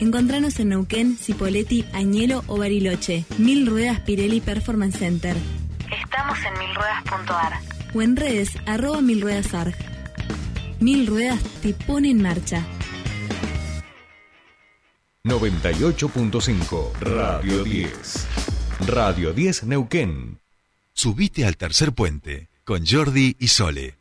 Encontranos en Neuquén, Cipolletti, Añelo o Bariloche. Mil Ruedas Pirelli Performance Center. Estamos en milruedas.ar. O en redes, arroba milruedasarg. Mil Ruedas te pone en marcha. 98.5 Radio 10. Radio 10 Neuquén. Subite al tercer puente con Jordi y Sole.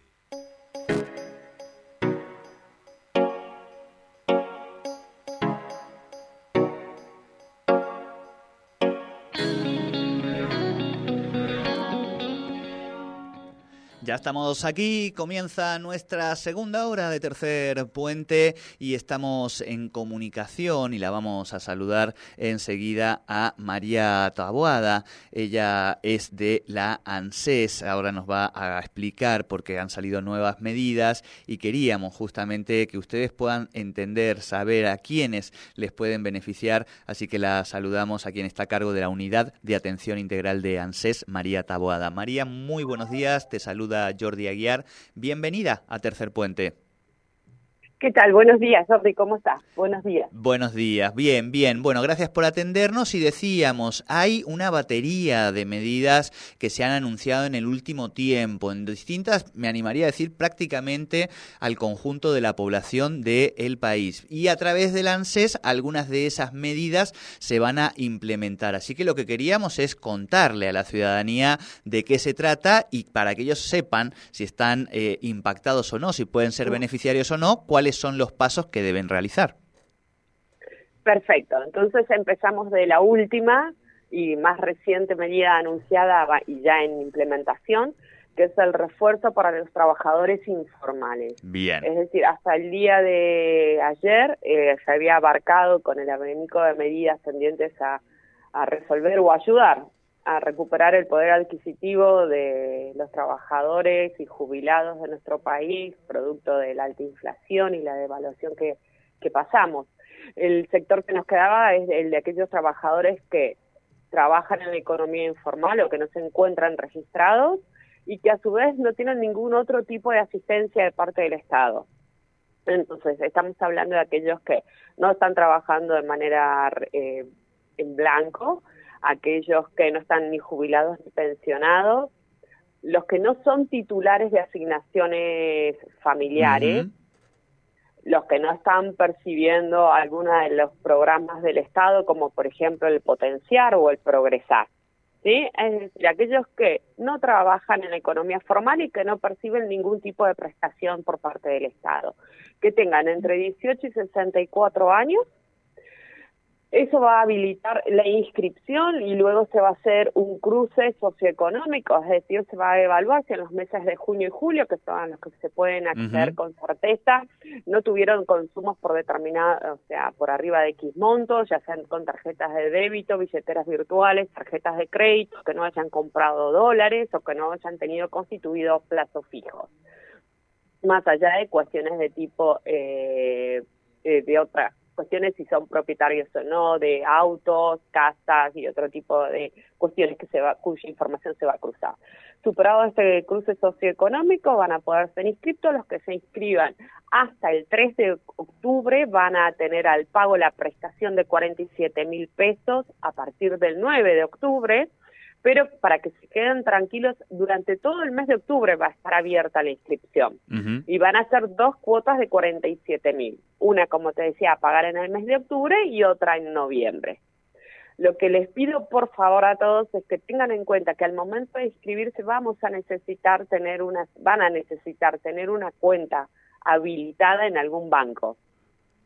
Estamos aquí, comienza nuestra segunda hora de tercer puente y estamos en comunicación y la vamos a saludar enseguida a María Taboada. Ella es de la ANSES, ahora nos va a explicar por qué han salido nuevas medidas y queríamos justamente que ustedes puedan entender, saber a quiénes les pueden beneficiar, así que la saludamos a quien está a cargo de la Unidad de Atención Integral de ANSES, María Taboada. María, muy buenos días, te saluda Jordi Aguiar. Bienvenida a Tercer Puente. ¿Qué tal? Buenos días, Jordi, ¿cómo estás? Buenos días. Buenos días, bien, bien. Bueno, gracias por atendernos y decíamos, hay una batería de medidas que se han anunciado en el último tiempo, en distintas, me animaría a decir, prácticamente al conjunto de la población del país. Y a través del ANSES, algunas de esas medidas se van a implementar. Así que lo que queríamos es contarle a la ciudadanía de qué se trata y para que ellos sepan si están eh, impactados o no, si pueden ser beneficiarios o no, cuáles son los pasos que deben realizar. Perfecto, entonces empezamos de la última y más reciente medida anunciada y ya en implementación, que es el refuerzo para los trabajadores informales. Bien. Es decir, hasta el día de ayer eh, se había abarcado con el abanico de medidas tendientes a, a resolver o ayudar a recuperar el poder adquisitivo de los trabajadores y jubilados de nuestro país, producto de la alta inflación y la devaluación que, que pasamos. El sector que nos quedaba es el de aquellos trabajadores que trabajan en la economía informal o que no se encuentran registrados y que a su vez no tienen ningún otro tipo de asistencia de parte del Estado. Entonces, estamos hablando de aquellos que no están trabajando de manera eh, en blanco, aquellos que no están ni jubilados ni pensionados, los que no son titulares de asignaciones familiares, los que no están percibiendo alguna de los programas del Estado, como por ejemplo el potenciar o el progresar. ¿Sí? Es decir, aquellos que no trabajan en la economía formal y que no perciben ningún tipo de prestación por parte del Estado, que tengan entre 18 y 64 años eso va a habilitar la inscripción y luego se va a hacer un cruce socioeconómico, es decir, se va a evaluar si en los meses de junio y julio, que son los que se pueden acceder con certeza, no tuvieron consumos por determinada, o sea, por arriba de X montos, ya sean con tarjetas de débito, billeteras virtuales, tarjetas de crédito, que no hayan comprado dólares o que no hayan tenido constituidos plazos fijos. Más allá de cuestiones de tipo eh, eh de otra cuestiones si son propietarios o no de autos, casas y otro tipo de cuestiones que se va, cuya información se va a cruzar. Superado este cruce socioeconómico, van a poder ser inscritos los que se inscriban hasta el 3 de octubre, van a tener al pago la prestación de 47 mil pesos a partir del 9 de octubre pero para que se queden tranquilos, durante todo el mes de octubre va a estar abierta la inscripción y van a ser dos cuotas de 47 mil, una como te decía a pagar en el mes de octubre y otra en noviembre. Lo que les pido por favor a todos es que tengan en cuenta que al momento de inscribirse vamos a necesitar tener una, van a necesitar tener una cuenta habilitada en algún banco.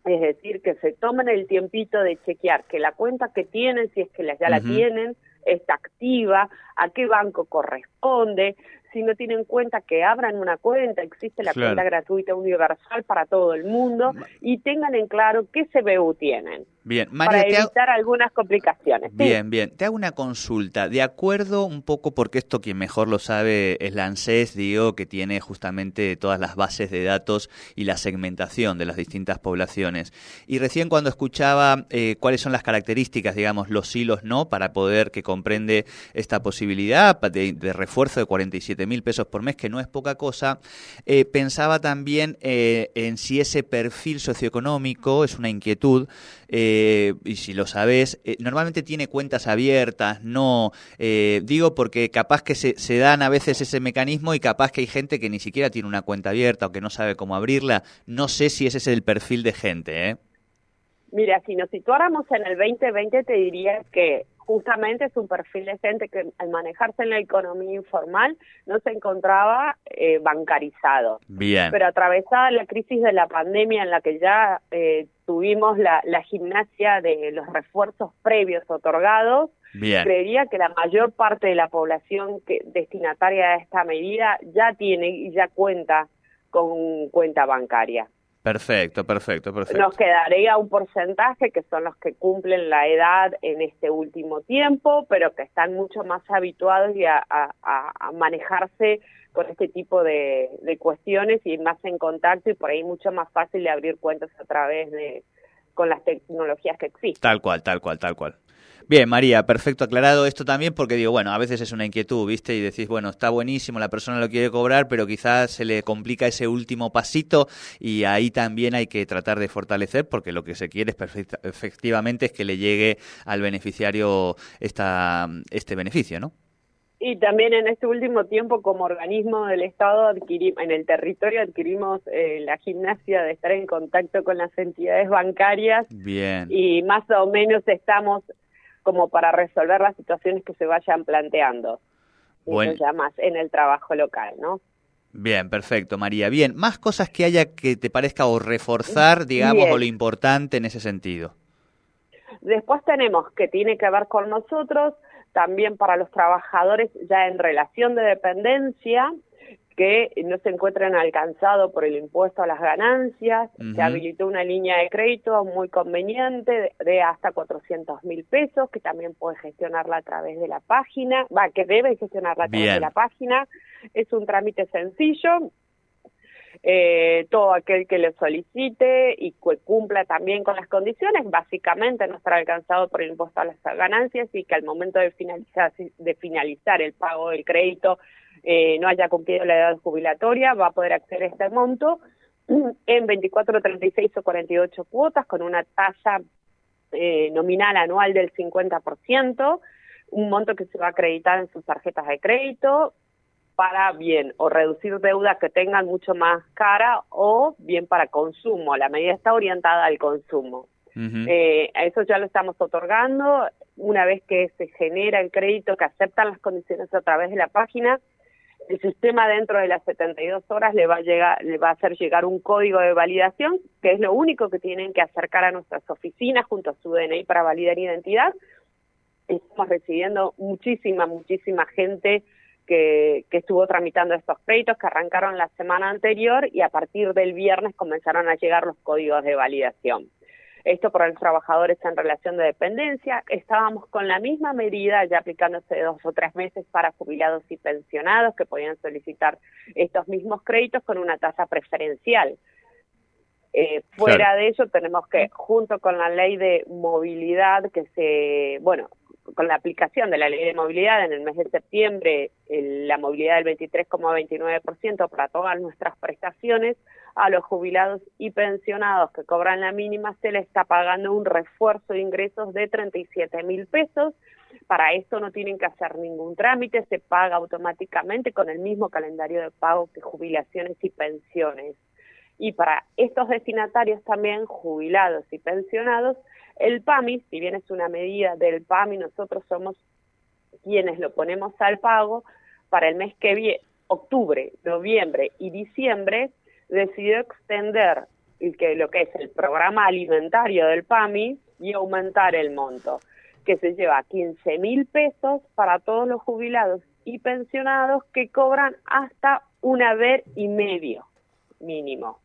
Es decir, que se tomen el tiempito de chequear que la cuenta que tienen, si es que ya la tienen, está activa, a qué banco corresponde, si no tienen en cuenta que abran una cuenta, existe la cuenta gratuita universal para todo el mundo y tengan en claro qué CBU tienen. Bien, para evitar algunas complicaciones. Bien, bien. Te hago una consulta. De acuerdo un poco, porque esto quien mejor lo sabe es la ANSES, digo, que tiene justamente todas las bases de datos y la segmentación de las distintas poblaciones. Y recién cuando escuchaba eh, cuáles son las características, digamos, los hilos no, para poder que comprende esta posibilidad de, de refuerzo de 47 mil pesos por mes, que no es poca cosa, eh, pensaba también eh, en si ese perfil socioeconómico es una inquietud eh, y si lo sabes, eh, normalmente tiene cuentas abiertas, no, eh, digo porque capaz que se, se dan a veces ese mecanismo y capaz que hay gente que ni siquiera tiene una cuenta abierta o que no sabe cómo abrirla, no sé si ese es el perfil de gente, ¿eh? Mira, si nos situáramos en el 2020, te diría que justamente es un perfil de gente que al manejarse en la economía informal no se encontraba eh, bancarizado. Bien. Pero atravesada la crisis de la pandemia en la que ya eh, tuvimos la, la gimnasia de los refuerzos previos otorgados, Bien. creería que la mayor parte de la población que, destinataria de esta medida ya tiene y ya cuenta con cuenta bancaria. Perfecto, perfecto, perfecto. Nos quedaría un porcentaje que son los que cumplen la edad en este último tiempo, pero que están mucho más habituados y a, a, a manejarse con este tipo de, de, cuestiones y más en contacto y por ahí mucho más fácil de abrir cuentas a través de con las tecnologías que existen. Tal cual, tal cual, tal cual. Bien, María, perfecto aclarado esto también porque digo, bueno, a veces es una inquietud, ¿viste? Y decís, bueno, está buenísimo, la persona lo quiere cobrar, pero quizás se le complica ese último pasito y ahí también hay que tratar de fortalecer porque lo que se quiere es efectivamente es que le llegue al beneficiario esta, este beneficio, ¿no? Y también en este último tiempo, como organismo del Estado, adquirimos, en el territorio adquirimos eh, la gimnasia de estar en contacto con las entidades bancarias. Bien. Y más o menos estamos como para resolver las situaciones que se vayan planteando. Bueno. Ya más en el trabajo local, ¿no? Bien, perfecto, María. Bien, más cosas que haya que te parezca o reforzar, digamos, Bien. o lo importante en ese sentido. Después tenemos que tiene que ver con nosotros, también para los trabajadores ya en relación de dependencia, que no se encuentren alcanzados por el impuesto a las ganancias. Uh -huh. Se habilitó una línea de crédito muy conveniente de, de hasta 400 mil pesos, que también puede gestionarla a través de la página, va, que debe gestionarla a través Bien. de la página. Es un trámite sencillo. Eh, todo aquel que lo solicite y que cumpla también con las condiciones, básicamente no estará alcanzado por el impuesto a las ganancias y que al momento de finalizar, de finalizar el pago del crédito eh, no haya cumplido la edad jubilatoria, va a poder acceder a este monto en 24, 36 o 48 cuotas con una tasa eh, nominal anual del 50%, un monto que se va a acreditar en sus tarjetas de crédito para bien o reducir deudas que tengan mucho más cara o bien para consumo. La medida está orientada al consumo. Uh -huh. eh, a eso ya lo estamos otorgando. Una vez que se genera el crédito, que aceptan las condiciones a través de la página, el sistema dentro de las 72 horas le va a llegar, le va a hacer llegar un código de validación, que es lo único que tienen que acercar a nuestras oficinas junto a su DNI para validar identidad. Estamos recibiendo muchísima, muchísima gente que, que, estuvo tramitando estos créditos que arrancaron la semana anterior y a partir del viernes comenzaron a llegar los códigos de validación. Esto para los trabajadores en relación de dependencia. Estábamos con la misma medida ya aplicándose dos o tres meses para jubilados y pensionados que podían solicitar estos mismos créditos con una tasa preferencial. Eh, fuera Claro. de ello tenemos que, junto con la ley de movilidad que se, bueno, con la aplicación de la ley de movilidad en el mes de septiembre, el- la movilidad del 23,29% para todas nuestras prestaciones, a los jubilados y pensionados que cobran la mínima se les está pagando un refuerzo de ingresos de 37 mil pesos. Para esto no tienen que hacer ningún trámite, se paga automáticamente con el mismo calendario de pago que jubilaciones y pensiones. Y para estos destinatarios también, jubilados y pensionados, el PAMI, si bien es una medida del PAMI, nosotros somos quienes lo ponemos al pago para el mes que viene, octubre, noviembre y diciembre, decidió extender el que, lo que es el programa alimentario del PAMI y aumentar el monto, que se lleva a 15 mil pesos para todos los jubilados y pensionados que cobran hasta un haber y medio mínimo.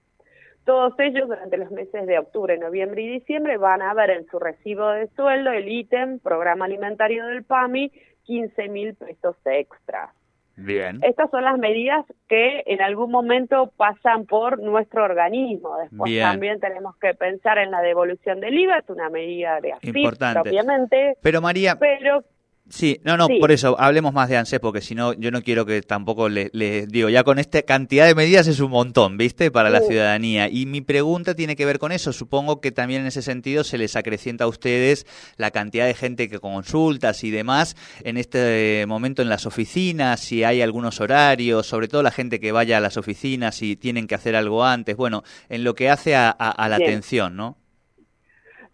Todos ellos durante los meses de octubre, noviembre y diciembre van a ver en su recibo de sueldo el ítem programa alimentario del PAMI 15 mil pesos extra. Bien. Estas son las medidas que en algún momento pasan por nuestro organismo. Después Bien. también tenemos que pensar en la devolución del IVA, es una medida de Importante. propiamente, Pero María, pero Sí, no, no, por eso, hablemos más de ANSES, porque si no, yo no quiero que tampoco le, digo, ya con esta cantidad de medidas es un montón, ¿viste? Para la ciudadanía. Y mi pregunta tiene que ver con eso. Supongo que también en ese sentido se les acrecienta a ustedes la cantidad de gente que consultas y demás en este momento en las oficinas, si hay algunos horarios, sobre todo la gente que vaya a las oficinas, si tienen que hacer algo antes, bueno, en lo que hace a, la atención, ¿no?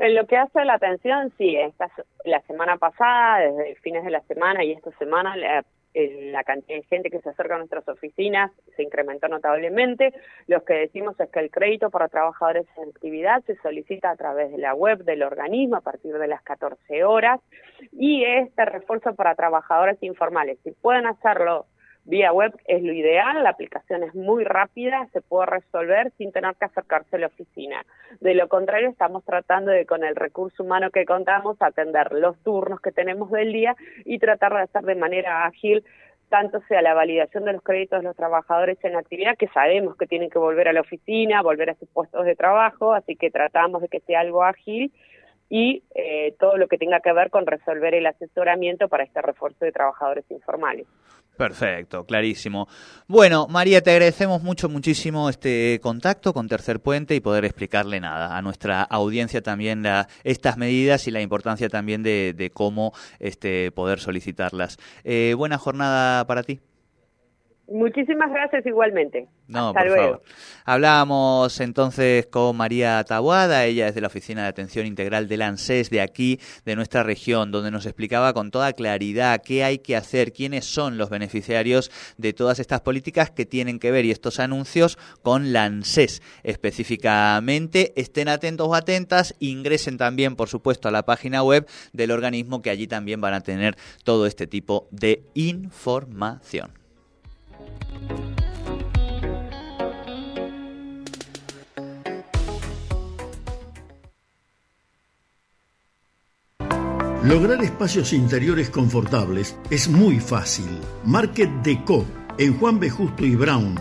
En lo que hace a la atención, sí, esta, la semana pasada, desde fines de la semana y esta semana, la, la, cantidad de gente que se acerca a nuestras oficinas se incrementó notablemente. Lo que decimos es que el crédito para trabajadores en actividad se solicita a través de la web del organismo a partir de las 14 horas y este refuerzo para trabajadores informales, si pueden hacerlo vía web es lo ideal, la aplicación es muy rápida, se puede resolver sin tener que acercarse a la oficina. De lo contrario, estamos tratando de, con el recurso humano que contamos, atender los turnos que tenemos del día y tratar de hacer de manera ágil tanto sea la validación de los créditos de los trabajadores en actividad, que sabemos que tienen que volver a la oficina, volver a sus puestos de trabajo, así que tratamos de que sea algo ágil y eh, todo lo que tenga que ver con resolver el asesoramiento para este refuerzo de trabajadores informales. Perfecto, clarísimo. Bueno, María, te agradecemos mucho, muchísimo este contacto con Tercer Puente y poder explicarle nada a nuestra audiencia también la, estas medidas y la importancia también de, cómo este, poder solicitarlas. Eh, buena jornada para ti. Muchísimas gracias igualmente. No, por favor. Hablábamos entonces con María Tabuada, ella es de la Oficina de Atención Integral del ANSES de aquí, de nuestra región, donde nos explicaba con toda claridad qué hay que hacer, quiénes son los beneficiarios de todas estas políticas que tienen que ver y estos anuncios con la ANSES específicamente. Estén atentos o atentas, ingresen también, por supuesto, a la página web del organismo que allí también van a tener todo este tipo de información. Lograr espacios interiores confortables es muy fácil. Market Deco en Juan B. Justo y Brown